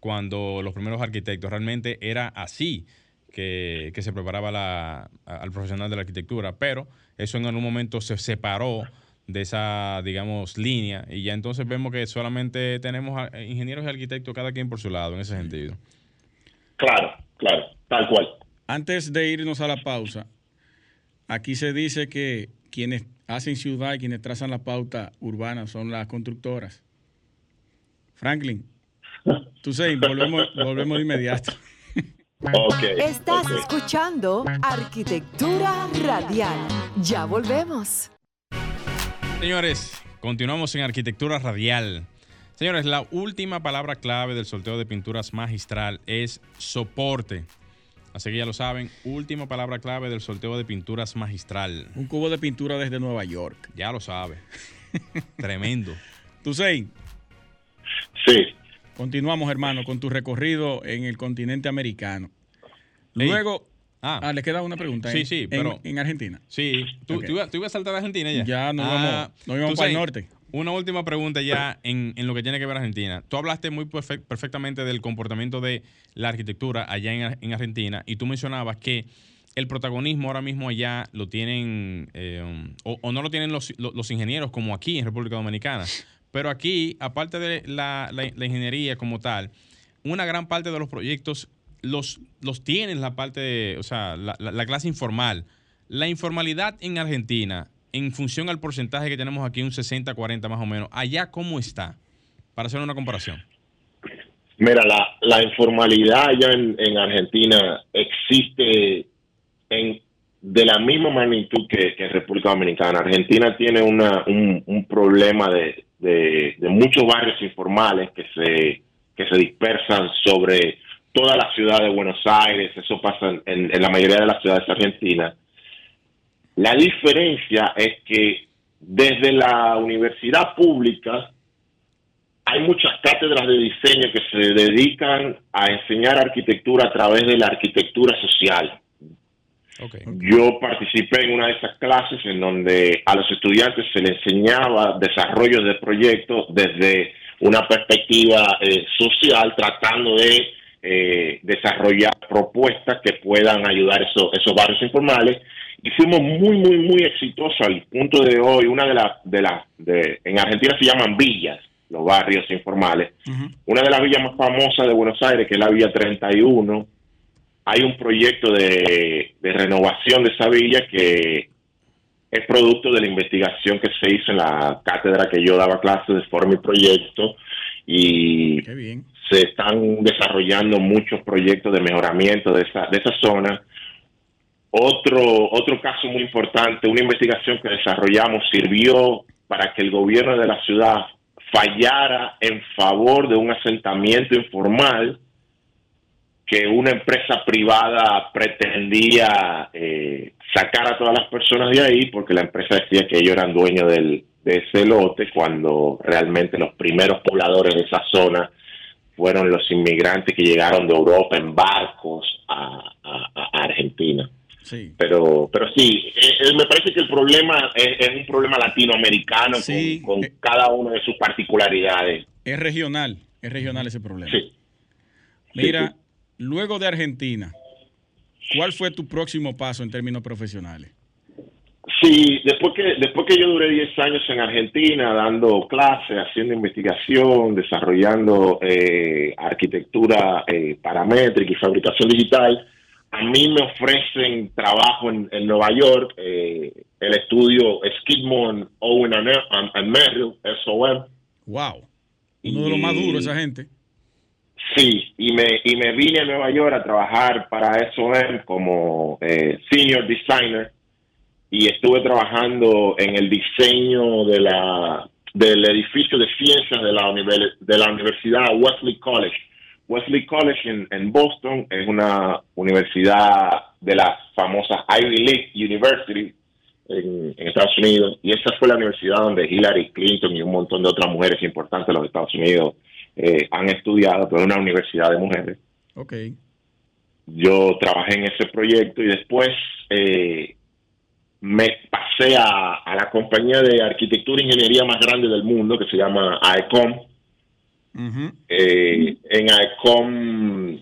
S3: cuando los primeros arquitectos realmente era así que, que se preparaba la- a- al profesional de la arquitectura, pero eso en algún momento se separó de esa, digamos, línea y ya entonces vemos que solamente tenemos a- ingenieros y arquitectos cada quien por su lado en ese sentido.
S4: Claro, claro, tal cual.
S2: Antes de irnos a la pausa, aquí se dice que quienes hacen ciudad y quienes trazan la pauta urbana son las constructoras. Franklin, tú sabes, volvemos, volvemos de inmediato.
S4: Ok.
S1: Estás escuchando Arquitectura Radial. Ya volvemos.
S3: Señores, continuamos en arquitectura radial. Señores, la última palabra clave del sorteo de pinturas magistral es soporte. Así que ya lo saben, última palabra clave del sorteo de pinturas magistral.
S2: Un cubo de pintura desde Nueva York.
S3: Ya lo sabe. Tremendo.
S2: Tusein,
S4: Sí.
S2: continuamos, hermano, con tu recorrido en el continente americano. Luego,
S3: Ah,
S2: ah, le queda una pregunta.
S3: Sí,
S2: en-
S3: sí, pero-
S2: En, Argentina.
S3: sí. ¿Tú, tú ibas- tú ibas a saltar a Argentina ya?
S2: Ya nos
S3: Ah,
S2: íbamos, nos íbamos
S3: tú
S2: para el
S3: sabes,
S2: norte.
S3: Una última pregunta ya en, en lo que tiene que ver Argentina. Tú hablaste muy perfec- perfectamente del comportamiento de la arquitectura allá en, en Argentina y tú mencionabas que el protagonismo ahora mismo allá lo tienen eh, o, no lo tienen los, lo- los ingenieros como aquí en República Dominicana. Pero aquí, aparte de la, la- la ingeniería como tal, una gran parte de los proyectos los, los tienen la parte de, o sea, la- la clase informal. La informalidad en Argentina en función al porcentaje que tenemos aquí, un 60-40 más o menos. Allá, ¿cómo está? Para hacer una comparación.
S4: Mira, la, informalidad allá en, Argentina existe en, de la misma magnitud que, en República Dominicana. Argentina tiene una, un, problema de, muchos barrios informales que se, que se dispersan sobre toda la ciudad de Buenos Aires, eso pasa en la mayoría de las ciudades argentinas. La diferencia es que desde la universidad pública hay muchas cátedras de diseño que se dedican a enseñar arquitectura a través de la arquitectura social. Yo participé en una de esas clases en donde a los estudiantes se les enseñaba desarrollo de proyectos desde una perspectiva eh, social, tratando de eh, desarrollar propuestas que puedan ayudar a esos, esos barrios informales. Y fuimos muy, muy, muy exitosos al punto de hoy. Una de las, de las, de, en Argentina se llaman villas los barrios informales. Una de las villas más famosas de Buenos Aires, que es la Villa 31, hay un proyecto de, renovación de esa villa que es producto de la investigación que se hizo en la cátedra que yo daba clases de forma y proyecto y se están desarrollando muchos proyectos de mejoramiento de esa, de esa zona. Otro, otro caso muy importante, una investigación que desarrollamos sirvió para que el gobierno de la ciudad fallara en favor de un asentamiento informal que una empresa privada pretendía eh, sacar a todas las personas de ahí porque la empresa decía que ellos eran dueños del, de ese lote cuando realmente los primeros pobladores de esa zona fueron los inmigrantes que llegaron de Europa en barcos a Argentina. Sí. Pero, pero sí, eh, eh, me parece que el problema es, un problema latinoamericano con, eh, cada una de sus particularidades.
S2: Es regional, es regional ese problema. Sí. Mira, luego de Argentina, ¿cuál fue tu próximo paso en términos profesionales?
S4: Sí, después que, después que yo duré 10 años en Argentina dando clases, haciendo investigación, desarrollando arquitectura paramétrica y fabricación digital, a mí me ofrecen trabajo en, Nueva York, eh, el estudio Skidmore, Owen and, Merrill, SOM.
S2: Wow, uno de los más duros esa gente.
S4: Sí, y me, y me vine a Nueva York a trabajar para SOM como eh, senior designer y estuve trabajando en el diseño de la del edificio de ciencias de la, de la Universidad Wesley College Wesley College en, Boston es una universidad de las famosas Ivy League University en, Estados Unidos y esa fue la universidad donde Hillary Clinton y un montón de otras mujeres importantes de los Estados Unidos eh, han estudiado, pero es una universidad de mujeres.
S2: Okay.
S4: Yo trabajé en ese proyecto y después eh, me pasé a, a, la compañía de arquitectura e ingeniería más grande del mundo que se llama AECOM eh, en ICOM,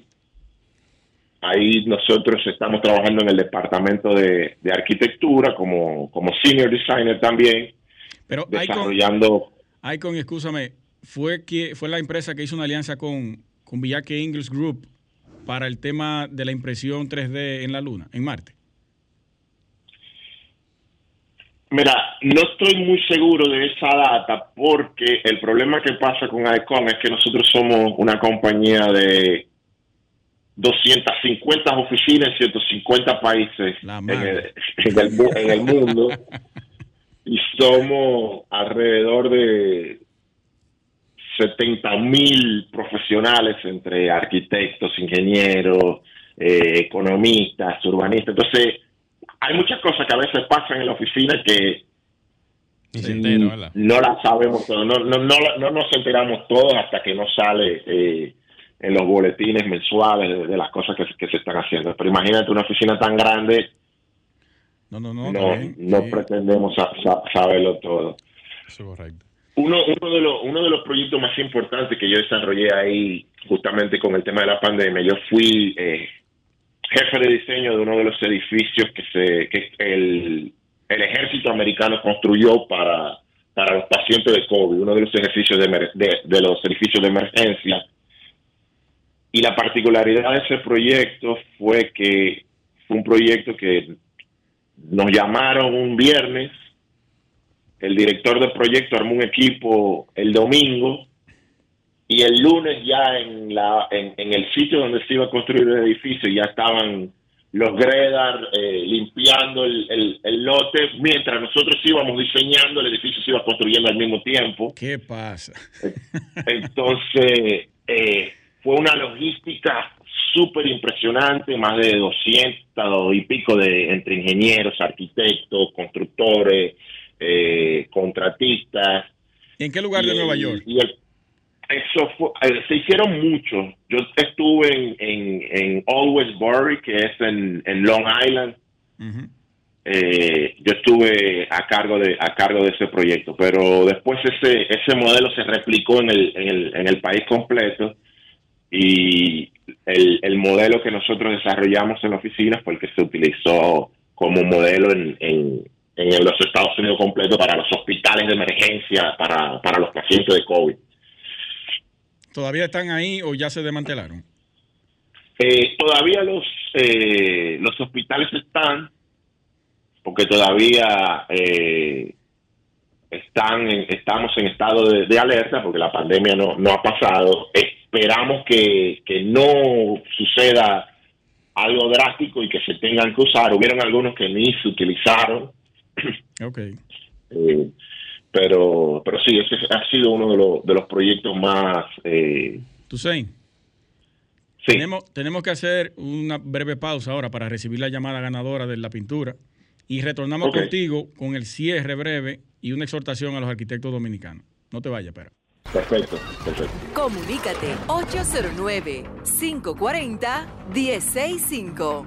S4: ahí nosotros estamos trabajando en el departamento de, arquitectura como, como senior designer también.
S2: Pero desarrollando. Icon, escúchame, fue que fue la empresa que hizo una alianza con, con Villaque English Group para el tema de la impresión 3D en la Luna, en Marte.
S4: Mira, no estoy muy seguro de esa data porque el problema que pasa con ICON es que nosotros somos una compañía de 250 oficinas en 150 países en el, mundo y somos alrededor de 70 mil profesionales entre arquitectos, ingenieros, eh, economistas, urbanistas. Entonces, hay muchas cosas que a veces pasan en la oficina que no las sabemos, no, no, no, no, nos enteramos todos hasta que no sale eh, en los boletines mensuales de, las cosas que, se están haciendo. Pero imagínate una oficina tan grande, no, no, no, no, pretendemos saberlo todo. correcto. Uno, uno, de los, uno de los proyectos más importantes que yo desarrollé ahí, justamente con el tema de la pandemia, yo fui eh, jefe de diseño de uno de los edificios que, se, que el, el ejército americano construyó para, para los pacientes de COVID, uno de los ejercicios de, de, los edificios de emergencia. Y la particularidad de ese proyecto fue que fue un proyecto que nos llamaron un viernes el director del proyecto armó un equipo el domingo y el lunes ya en, la, en, el sitio donde se iba a construir el edificio ya estaban los Gredar eh, limpiando el, el, lote mientras nosotros íbamos diseñando, el edificio se iba construyendo al mismo tiempo.
S2: ¿Qué pasa?
S4: Entonces, eh, fue una logística súper impresionante, más de 200 y pico de entre ingenieros, arquitectos, constructores, eh, contratistas.
S2: ¿Y en qué lugar de Nueva York?
S4: Eso eh, se hicieron muchos. Yo estuve en, en, en Always Bury, que es en, Long Island. Eh, yo estuve a cargo de a cargo de ese proyecto, pero después ese ese modelo se replicó en el, en el, en el país completo y el, el modelo que nosotros desarrollamos en la oficina fue el que se utilizó como modelo en, en, en los Estados Unidos completo para los hospitales de emergencia, para, para los pacientes de COVID.
S2: ¿Todavía están ahí o ya se desmantelaron?
S4: Eh, todavía los, eh, los hospitales están, porque todavía eh, están estamos en estado de, alerta, porque la pandemia no, no ha pasado. Esperamos que, que no suceda algo drástico y que se tengan que usar. Hubieron algunos que ni se utilizaron.
S2: Ok.
S4: Pero, pero sí, ese ha sido uno de, los, de los proyectos más... Eh,
S2: Sí. Tenemos, tenemos que hacer una breve pausa ahora para recibir la llamada ganadora de la pintura y retornamos contigo con el cierre breve y una exhortación a los arquitectos dominicanos. No te vayas, pero.
S4: Perfecto, perfecto.
S1: Comunícate 809 540 165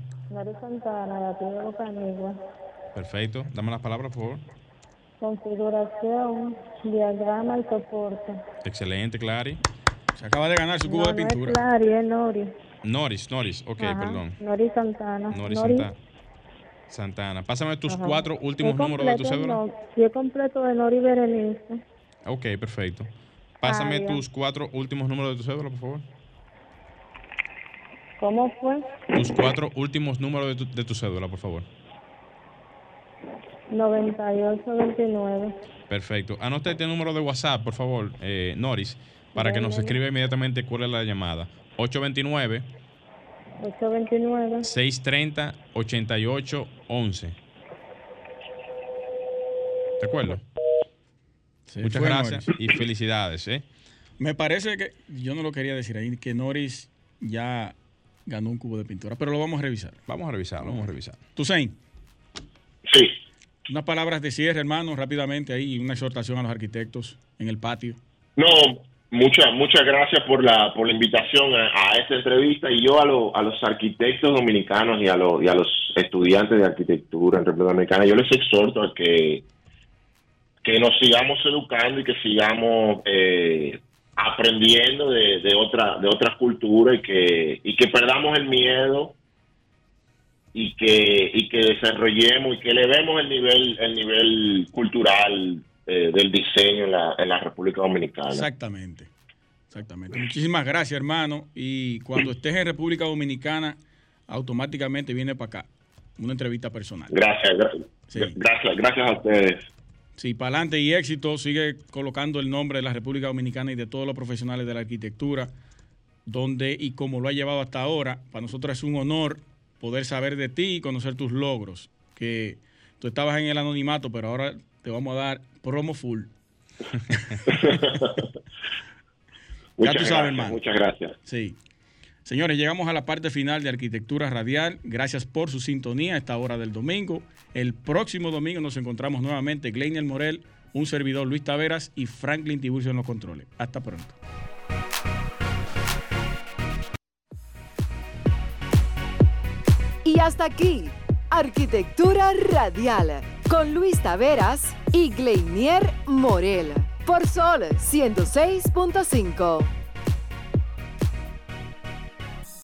S5: María Santana, de aquí de Bocanigua.
S3: Perfecto. Dame las palabras, por favor.
S5: Configuración, diagrama y soporte.
S3: Excelente, Clary.
S2: Se acaba de ganar su cubo de pintura.
S5: No es Clary, es Nori.
S3: Noris, Noris, ok, perdón.
S5: Nori Santana.
S3: Nori, Santana. Santana. Pásame tus cuatro últimos números de tu cédula.
S5: No, es completo de Nori Berenice.
S3: Ok, perfecto. Pásame tus cuatro últimos números de tu cédula, por favor.
S5: ¿Cómo fue?
S3: Tus cuatro últimos números de tu, de tu cédula, por favor.
S5: 9829.
S3: Perfecto. Anote este número de WhatsApp, por favor, eh, Noris, para que nos escriba inmediatamente cuál es la llamada. 829.
S5: 829.
S3: 630 8811. ¿De acuerdo? Muchas gracias y felicidades. ¿eh?
S2: Me parece que, yo no lo quería decir ahí, que Noris ya ganó un cubo de pintura, pero lo vamos a revisar.
S3: Vamos a revisar, vamos a revisar.
S2: Tusein.
S4: Sí.
S2: Unas palabras de cierre, hermano, rápidamente ahí, una exhortación a los arquitectos en el patio.
S4: No, muchas muchas gracias por la por la invitación a, esta entrevista y yo a, a los arquitectos dominicanos y a, los y a los estudiantes de arquitectura en República Dominicana, yo les exhorto a que que nos sigamos educando y que sigamos eh, aprendiendo de, de otra de otras culturas y que y que perdamos el miedo y que y que desarrollemos y que elevemos el nivel el nivel cultural eh, del diseño en la, en la República Dominicana.
S2: Exactamente exactamente. Muchísimas gracias hermano. Y cuando estés en República Dominicana automáticamente viene para acá una entrevista personal.
S4: Gracias gracias gracias, gracias a ustedes
S2: Sí, para adelante y éxito. Sigue colocando el nombre de la República Dominicana y de todos los profesionales de la arquitectura, donde y como lo ha llevado hasta ahora, para nosotros es un honor poder saber de ti y conocer tus logros. Que tú estabas en el anonimato, pero ahora te vamos a dar promo full.
S4: ya tú sabes, hermano. Muchas gracias.
S2: Sí. Señores, llegamos a la parte final de Arquitectura Radial. Gracias por su sintonía a esta hora del domingo. El próximo domingo nos encontramos nuevamente Gleinier Morel, un servidor Luis Taveras y Franklin Tiburcio en los controles. Hasta pronto.
S1: Y hasta aquí, Arquitectura Radial con Luis Taveras y Gleinier Morel por Sol 106.5.